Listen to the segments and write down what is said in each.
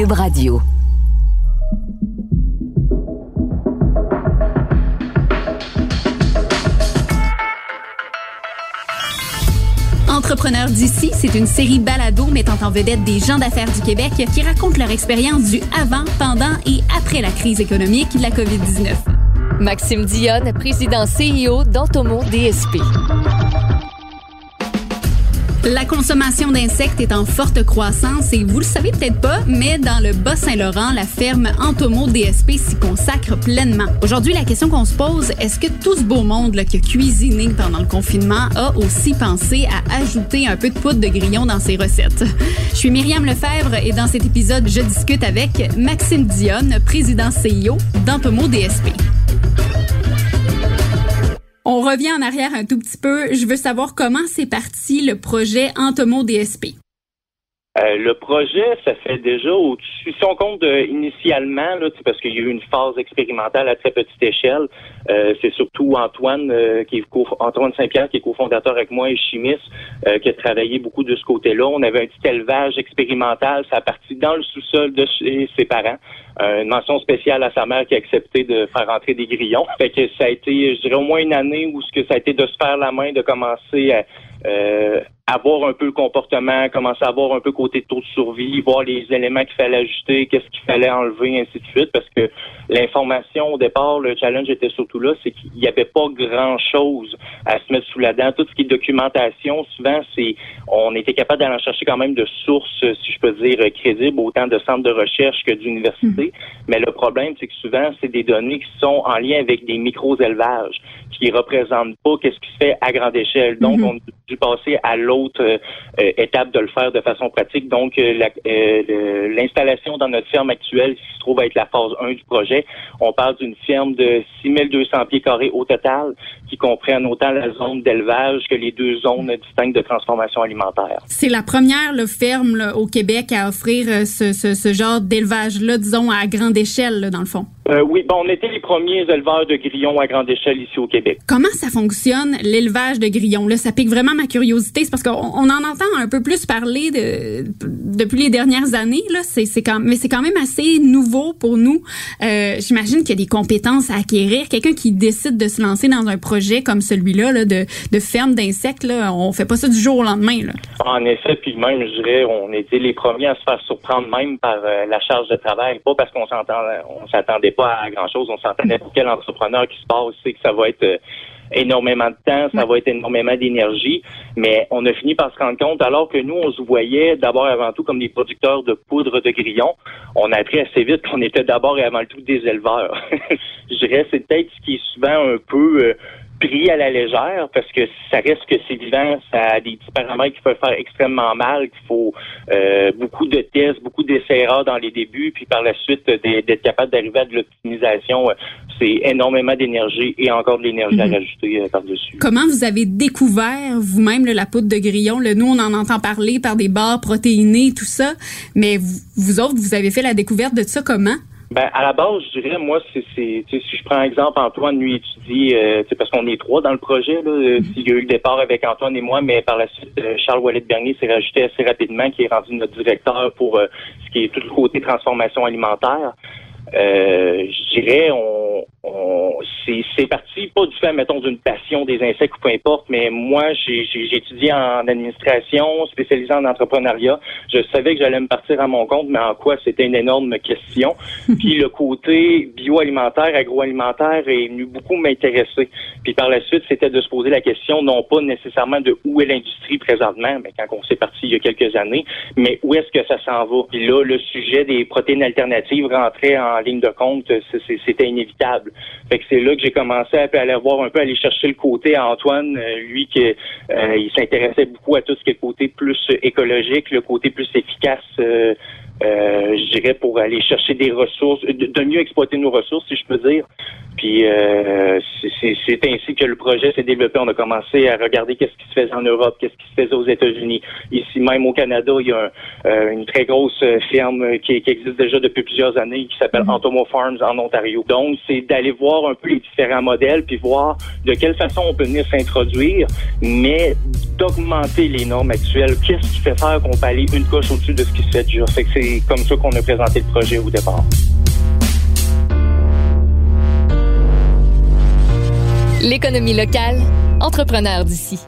Cube Radio. Entrepreneurs d'ici, c'est une série balado mettant en vedette des gens d'affaires du Québec qui racontent leur expérience du avant, pendant et après la crise économique de la COVID-19. Maxime Dionne, président CEO d'Antomo DSP. La consommation d'insectes est en forte croissance et vous le savez peut-être pas, mais dans le Bas-Saint-Laurent, la ferme Antomo DSP s'y consacre pleinement. Aujourd'hui, la question qu'on se pose, est-ce que tout ce beau monde qui a cuisiné pendant le confinement a aussi pensé à ajouter un peu de poudre de grillon dans ses recettes? Je suis Myriam Lefebvre et dans cet épisode, je discute avec Maxime Dionne, président CEO d'Antomo DSP. Revient en arrière un tout petit peu. Je veux savoir comment c'est parti le projet Entomo DSP. Euh, le projet, ça fait déjà au-dessus, si on compte euh, initialement, parce qu'il y a eu une phase expérimentale à très petite échelle, euh, c'est surtout Antoine, qui Antoine Saint-Pierre, qui est cofondateur avec moi et chimiste, qui a travaillé beaucoup de ce côté-là. On avait un petit élevage expérimental, ça a parti dans le sous-sol de chez ses parents. Une mention spéciale à sa mère qui a accepté de faire entrer des grillons. Fait que ça a été, je dirais, au moins une année où ce que ça a été de se faire la main, de commencer à euh, avoir un peu le comportement, commencer à voir un peu côté taux de survie, voir les éléments qu'il fallait ajuster, qu'est-ce qu'il fallait enlever, ainsi de suite, parce que l'information au départ, le challenge était surtout là, c'est qu'il n'y avait pas grand-chose à se mettre sous la dent. Tout ce qui est documentation, souvent, c'est on était capable d'aller chercher quand même de sources, si je peux dire, crédibles, autant de centres de recherche que d'universités. Mais le problème, c'est que souvent, c'est des données qui sont en lien avec des micro-élevages, qui représentent pas qu'est-ce qui se fait à grande échelle. Donc, on a passer à l'autre autre euh, euh, étape de le faire de façon pratique. Donc, euh, l'installation dans notre ferme actuelle qui se trouve être la phase 1 du projet, on parle d'une ferme de 6200 pieds carrés au total qui comprennent autant la zone d'élevage que les deux zones distinctes de transformation alimentaire. C'est la première ferme au Québec à offrir ce, genre d'élevage-là, disons, à grande échelle, dans le fond. Oui, bon, on était les premiers éleveurs de grillons à grande échelle ici au Québec. Comment ça fonctionne, l'élevage de grillons? Là, ça pique vraiment ma curiosité. C'est parce qu'on on en entend un peu plus parler de, depuis les dernières années. Là, c'est, c'est quand, mais c'est quand même assez nouveau pour nous. Euh, j'imagine qu'il y a des compétences à acquérir. Quelqu'un qui décide de se lancer dans un projet comme celui-là là, de, de ferme d'insectes, là, on fait pas ça du jour au lendemain. Là. En effet, puis même, je dirais, on était les premiers à se faire surprendre même par euh, la charge de travail. Pas parce qu'on s'entend, on s'attendait pas à grand-chose. On s'entendait pour quel entrepreneur qui se passe, c'est que ça va être euh, énormément de temps, ça va être énormément d'énergie, mais on a fini par se rendre compte, alors que nous, on se voyait d'abord et avant tout comme des producteurs de poudre de grillons, on a appris assez vite qu'on était d'abord et avant tout des éleveurs. Je dirais, c'est peut-être ce qui est souvent un peu... Euh, pris à la légère parce que ça reste que c'est vivant, ça a des petits paramètres qui peuvent faire extrêmement mal, qu'il faut euh, beaucoup de tests, beaucoup d'essais dans les débuts, puis par la suite d'être capable d'arriver à de l'optimisation, euh, c'est énormément d'énergie et encore de l'énergie à mhm. rajouter euh, par-dessus. Comment vous avez découvert vous-même la poudre de grillon? Le, nous, on en entend parler par des barres protéinées, tout ça, mais vous, vous autres, vous avez fait la découverte de ça comment? Ben, à la base, je dirais, moi, c'est, si je prends un exemple, Antoine, lui, étudie, euh, parce qu'on est trois dans le projet, là, euh, mm-hmm. il y a eu le départ avec Antoine et moi, mais par la suite, euh, Charles Wallet-Bernier s'est rajouté assez rapidement, qui est rendu notre directeur pour euh, ce qui est tout le côté transformation alimentaire. Je dirais, on, c'est parti pas du fait, mettons, d'une passion des insectes ou peu importe, mais moi, j'ai étudié en administration, spécialisé en entrepreneuriat. Je savais que j'allais me partir à mon compte, mais en quoi? C'était une énorme question. Puis le côté bioalimentaire, agroalimentaire est venu beaucoup m'intéresser. Puis par la suite, c'était de se poser la question, non pas nécessairement de où est l'industrie présentement, mais quand on s'est parti il y a quelques années, mais où est-ce que ça s'en va? Puis là, le sujet des protéines alternatives rentrait en ligne de compte, c'était inévitable. Fait que c'est là que j'ai commencé à aller voir un peu, aller chercher le côté à Antoine, euh, lui qui euh, il s'intéressait beaucoup à tout ce qui est le côté plus écologique, le côté plus efficace euh, euh, je dirais, pour aller chercher des ressources, de, mieux exploiter nos ressources, si je peux dire. Puis euh, c'est ainsi que le projet s'est développé. On a commencé à regarder qu'est-ce qui se faisait en Europe, qu'est-ce qui se faisait aux États-Unis. Ici même au Canada, il y a euh, une très grosse ferme qui, existe déjà depuis plusieurs années qui s'appelle mm-hmm. Antomo Farms en Ontario. Donc, c'est d'aller voir un peu les différents modèles puis voir de quelle façon on peut venir s'introduire, mais d'augmenter les normes actuelles. Qu'est-ce qui fait faire qu'on peut aller une coche au-dessus de ce qui se fait déjà? Fait que c'est c'est comme ça qu'on a présenté le projet au départ. L'économie locale, entrepreneur d'ici.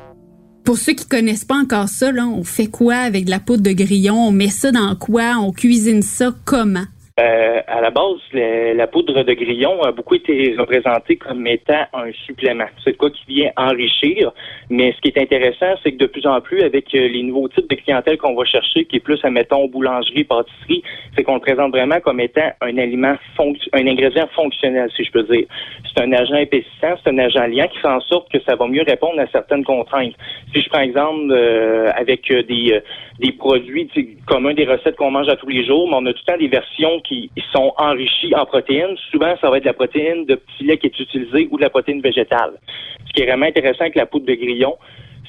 Pour ceux qui connaissent pas encore ça, là, on fait quoi avec de la poudre de grillon? On met ça dans quoi? On cuisine ça comment? Euh, à la base, la poudre de grillon a beaucoup été représentée comme étant un supplément. C'est quoi qui vient enrichir. Mais ce qui est intéressant, c'est que de plus en plus, avec euh, les nouveaux types de clientèle qu'on va chercher, qui est plus, admettons, boulangerie, pâtisserie, c'est qu'on le présente vraiment comme étant un aliment, un ingrédient fonctionnel, si je peux dire. C'est un agent épaississant, c'est un agent liant qui fait en sorte que ça va mieux répondre à certaines contraintes. Si je prends exemple euh, avec des, des produits communs, des recettes qu'on mange à tous les jours, mais on a tout le temps des versions qui sont enrichies en protéines. Souvent, ça va être de la protéine de petit lait qui est utilisée ou de la protéine végétale. Ce qui est vraiment intéressant avec la poudre de grillon,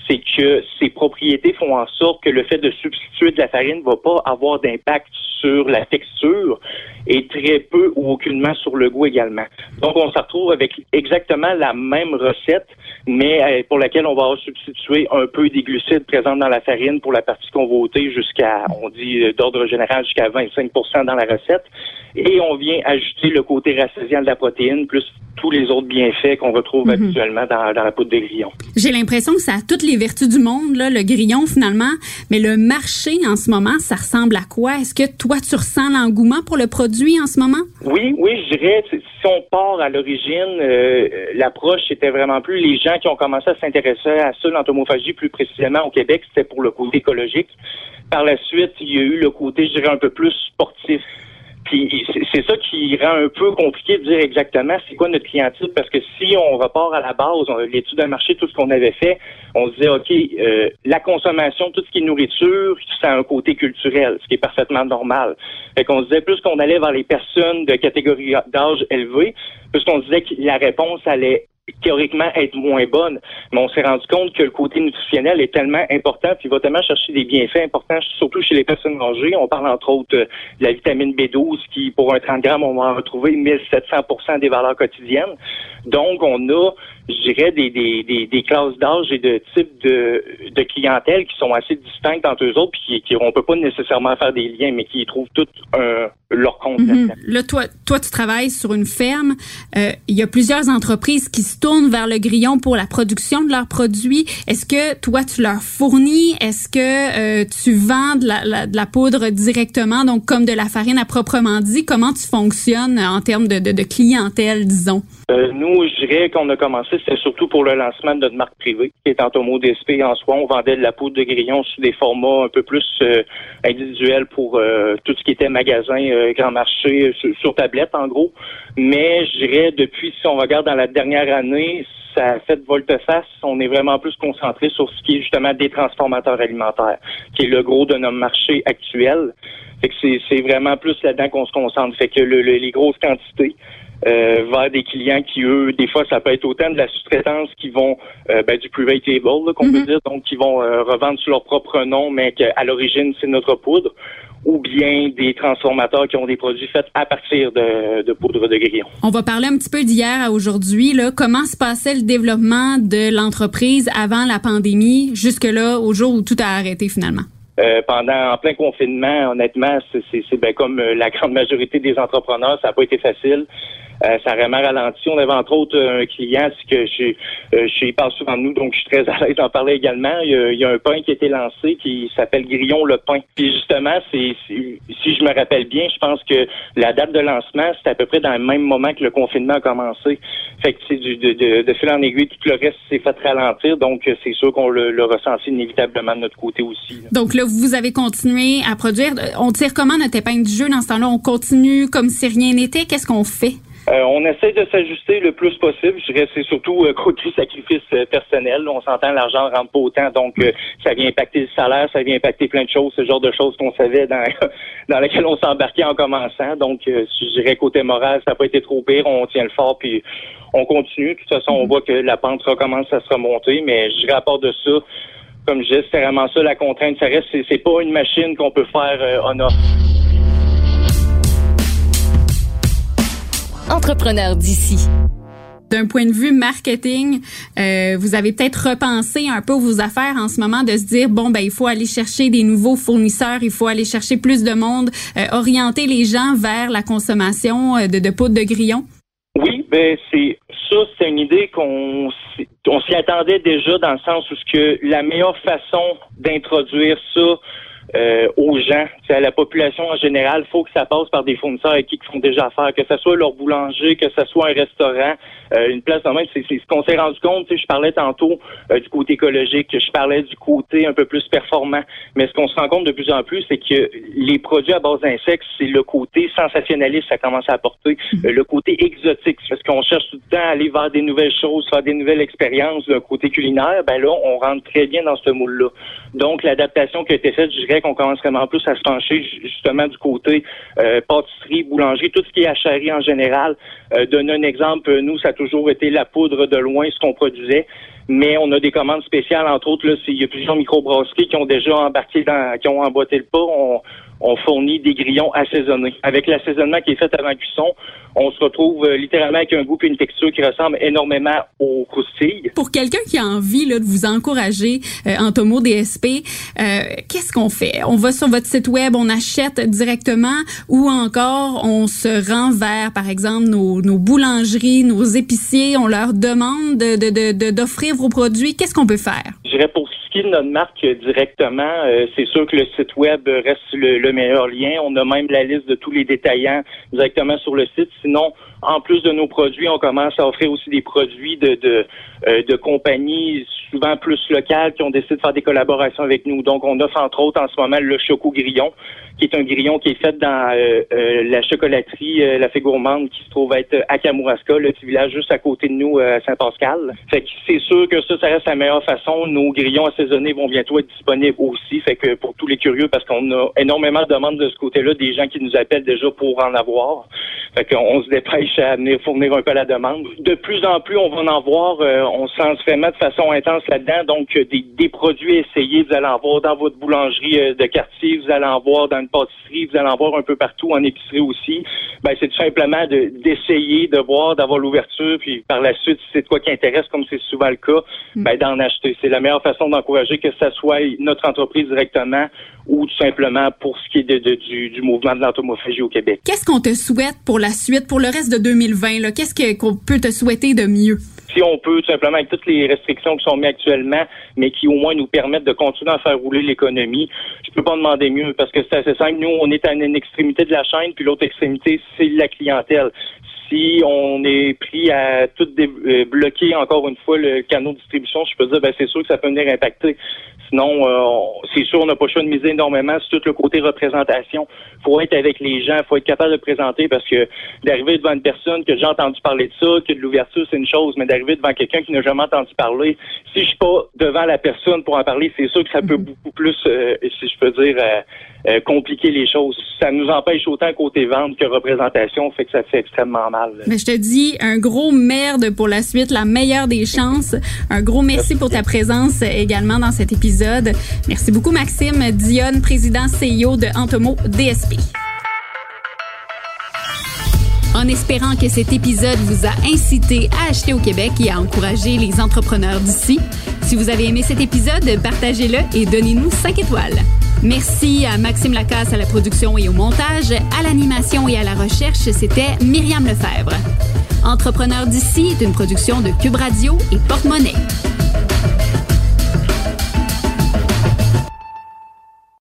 c'est que ses propriétés font en sorte que le fait de substituer de la farine ne va pas avoir d'impact sur la texture et très peu ou aucunement sur le goût également. Donc, on se retrouve avec exactement la même recette, mais euh, pour laquelle on va substituer un peu des glucides présents dans la farine pour la partie qu'on va ôter jusqu'à, on dit euh, d'ordre général, jusqu'à 25% dans la recette. Et on vient ajouter le côté rassasiant de la protéine, plus tous les autres bienfaits qu'on retrouve mhm. habituellement dans, la poudre de grillon. J'ai l'impression que ça a toutes les vertus du monde, le grillon finalement, mais le marché en ce moment, ça ressemble à quoi? Est-ce que toi, tu ressens l'engouement pour le produit en ce moment? Oui, oui, je dirais, si on part à l'origine, euh, l'approche était vraiment plus les gens qui ont commencé à s'intéresser à ça, l'entomophagie plus précisément au Québec, c'était pour le côté écologique. Par la suite, il y a eu le côté, je dirais, un peu plus sportif. Puis c'est ça qui rend un peu compliqué de dire exactement c'est quoi notre clientèle parce que si on repart à la base, l'étude de marché, tout ce qu'on avait fait, on se disait OK, euh, la consommation, tout ce qui est nourriture, ça a un côté culturel, ce qui est parfaitement normal. Fait qu'on se disait plus qu'on allait vers les personnes de catégorie d'âge élevée, plus qu'on disait que la réponse allait théoriquement être moins bonne, mais on s'est rendu compte que le côté nutritionnel est tellement important, puis il va tellement chercher des bienfaits importants, surtout chez les personnes âgées. On parle entre autres de la vitamine B12 qui, pour un 30 grammes, on va en retrouver 1700% des valeurs quotidiennes. Donc, on a je dirais, des, des, des, classes d'âge et de type de, de clientèle qui sont assez distinctes entre eux autres, puis qui, qui on peut pas nécessairement faire des liens, mais qui trouvent tout leur compte. Mhm. Là, toi, toi, tu travailles sur une ferme. Euh, il y a plusieurs entreprises qui se tournent vers le grillon pour la production de leurs produits. Est-ce que toi, tu leur fournis? Est-ce que euh, tu vends de la, de la, poudre directement, donc comme de la farine à proprement dit? Comment tu fonctionnes en termes de, de, de clientèle, disons? Euh, nous, je dirais qu'on a commencé c'était surtout pour le lancement de notre marque privée, qui est Entomo DSP en soi. On vendait de la poudre de grillon sous des formats un peu plus euh, individuels pour euh, tout ce qui était magasin, euh, grand marché, sur, tablette en gros. Mais je dirais depuis, si on regarde dans la dernière année, ça a fait volte-face. On est vraiment plus concentré sur ce qui est justement des transformateurs alimentaires, qui est le gros de notre marché actuel. Fait que c'est vraiment plus là-dedans qu'on se concentre. Fait que les grosses quantités, euh, vers des clients qui, eux, des fois, ça peut être autant de la sous-traitance qui vont euh, ben, du private label, qu'on peut mhm. dire, donc qui vont euh, revendre sous leur propre nom, mais qu'à l'origine, c'est notre poudre, ou bien des transformateurs qui ont des produits faits à partir de, de poudre de grillon. On va parler un petit peu d'hier à aujourd'hui. Là. Comment se passait le développement de l'entreprise avant la pandémie, jusque-là, au jour où tout a arrêté finalement? Euh, pendant en plein confinement, honnêtement, c'est ben, comme la grande majorité des entrepreneurs, ça n'a pas été facile. Euh, ça a vraiment ralenti. On avait entre autres un client que je, euh, je parle souvent de nous, donc je suis très à l'aise d'en parler également. Il y, a, un pain qui a été lancé qui s'appelle Grillon le pain. Puis justement, c'est si je me rappelle bien, je pense que la date de lancement, c'était à peu près dans le même moment que le confinement a commencé. Fait que c'est de, de, de, fil en aiguille, tout le reste s'est fait ralentir. Donc c'est sûr qu'on le, le ressenti inévitablement de notre côté aussi. Donc là, vous avez continué à produire. On tire comment notre épingle du jeu dans ce temps-là? On continue comme si rien n'était? Qu'est-ce qu'on fait? Euh, on essaie de s'ajuster le plus possible. Je dirais c'est surtout euh, côté sacrifice euh, personnel. On s'entend, l'argent rentre pas autant, donc euh, ça vient impacter le salaire, ça vient impacter plein de choses, ce genre de choses qu'on savait dans dans lesquelles on s'embarquait en commençant. Donc, je dirais côté moral, ça n'a pas été trop pire. On tient le fort, puis on continue. De toute façon, on mm-hmm. voit que la pente recommence à se remonter, mais je dirais à part de ça, comme je disais, c'est vraiment ça la contrainte. Ça reste, c'est pas une machine qu'on peut faire en off. Entrepreneur d'ici. d'un point de vue marketing, euh, vous avez peut-être repensé un peu vos affaires en ce moment de se dire bon ben il faut aller chercher des nouveaux fournisseurs, il faut aller chercher plus de monde, euh, orienter les gens vers la consommation de, de poudre de grillon? Oui, ben c'est ça, c'est une idée qu'on on s'y attendait déjà dans le sens où ce que la meilleure façon d'introduire ça euh, aux gens, à la population en général, faut que ça passe par des fournisseurs avec qui font déjà affaire, que ce soit leur boulanger, que ce soit un restaurant, euh, une place de. C'est ce qu'on s'est rendu compte. Je parlais tantôt euh, du côté écologique, je parlais du côté un peu plus performant. Mais ce qu'on se rend compte de plus en plus, c'est que les produits à base d'insectes, c'est le côté sensationnaliste, ça commence à apporter, le côté exotique. Parce qu'on cherche tout le temps à aller vers des nouvelles choses, faire des nouvelles expériences d'un côté culinaire. Ben là, on rentre très bien dans ce moule-là. Donc, l'adaptation qui a été faite, je dirais qu'on commence vraiment plus à se pencher justement du côté euh, pâtisserie, boulangerie, tout ce qui est acharrie en général. Euh, un exemple, nous, ça a toujours été la poudre de loin, ce qu'on produisait. Mais on a des commandes spéciales, entre autres, là, il y a plusieurs microbrasseries qui ont déjà embarqué dans, qui ont emboîté le pas. On, on fournit des grillons assaisonnés. Avec l'assaisonnement qui est fait avant cuisson, on se retrouve euh, littéralement avec un goût et une texture qui ressemble énormément au croustilles. Pour quelqu'un qui a envie là, de vous encourager euh, en Tomo DSP, euh, qu'est-ce qu'on fait? On va sur votre site web, on achète directement ou encore on se rend vers, par exemple, nos, nos boulangeries, nos épiciers, on leur demande d'offrir de, de, vos produits. Qu'est-ce qu'on peut faire? Je dirais pour ce qui notre marque directement, euh, c'est sûr que le site web reste le, le meilleur lien. On a même la liste de tous les détaillants directement sur le site. Sinon, en plus de nos produits, on commence à offrir aussi des produits de, de, euh, de compagnies souvent plus locales qui ont décidé de faire des collaborations avec nous. Donc, on offre entre autres en ce moment le Choco Grillon, qui est un grillon qui est fait dans euh, euh, la chocolaterie La Fée qui se trouve être à Kamouraska, le petit village juste à côté de nous à Saint-Pascal. Fait que c'est sûr que ça, ça reste la meilleure façon. Nos grillons assaisonnés vont bientôt être disponibles aussi. Fait que pour tous les curieux, parce qu'on a énormément de demandes de ce côté-là, des gens qui nous appellent déjà pour en avoir. Fait qu'on se dépêche à venir fournir un peu la demande. De plus en plus, on va en voir. Euh, on s'en se fait mettre de façon intense là-dedans. Donc, euh, des, des, produits essayés, vous allez en voir dans votre boulangerie euh, de quartier, vous allez en voir dans une pâtisserie, vous allez en voir un peu partout en épicerie aussi. Ben, c'est tout simplement d'essayer, de, voir, d'avoir l'ouverture, puis par la suite, si c'est quoi qui intéresse, comme c'est souvent le cas, mm. ben, d'en acheter. C'est la meilleure façon d'encourager que ce soit notre entreprise directement ou tout simplement pour ce qui est de, du, du, mouvement de l'entomophagie au Québec. Qu'est-ce qu'on te souhaite pour la suite, pour le reste de 2020? Qu'est-ce qu'on peut te souhaiter de mieux? Si on peut, tout simplement, avec toutes les restrictions qui sont mises actuellement, mais qui au moins nous permettent de continuer à faire rouler l'économie, je peux pas demander mieux parce que c'est assez simple. Nous, on est à une extrémité de la chaîne, puis l'autre extrémité, c'est la clientèle si on est pris à tout euh, bloquer encore une fois le canal de distribution, je peux dire ben c'est sûr que ça peut venir impacter. Sinon, euh, c'est sûr, on n'a pas le choix de miser énormément sur tout le côté représentation. faut être avec les gens, faut être capable de présenter parce que d'arriver devant une personne que j'ai entendu parler de ça, que de l'ouverture, c'est une chose, mais d'arriver devant quelqu'un qui n'a jamais entendu parler, si je suis pas devant la personne pour en parler, c'est sûr que ça peut mm-hmm. beaucoup plus, euh, si je peux dire, euh, compliquer les choses. Ça nous empêche autant côté vente que représentation, fait que ça fait extrêmement mal. Mais je te dis un gros merde pour la suite, la meilleure des chances. Un gros merci pour ta présence également dans cet épisode Merci beaucoup, Maxime Dionne, président CEO de Antomo DSP. En espérant que cet épisode vous a incité à acheter au Québec et à encourager les entrepreneurs d'ici, si vous avez aimé cet épisode, partagez-le et donnez-nous 5 étoiles. Merci à Maxime Lacasse à la production et au montage, à l'animation et à la recherche, c'était Myriam Lefebvre. Entrepreneur d'ici est une production de Cube Radio et Porte-Monnaie.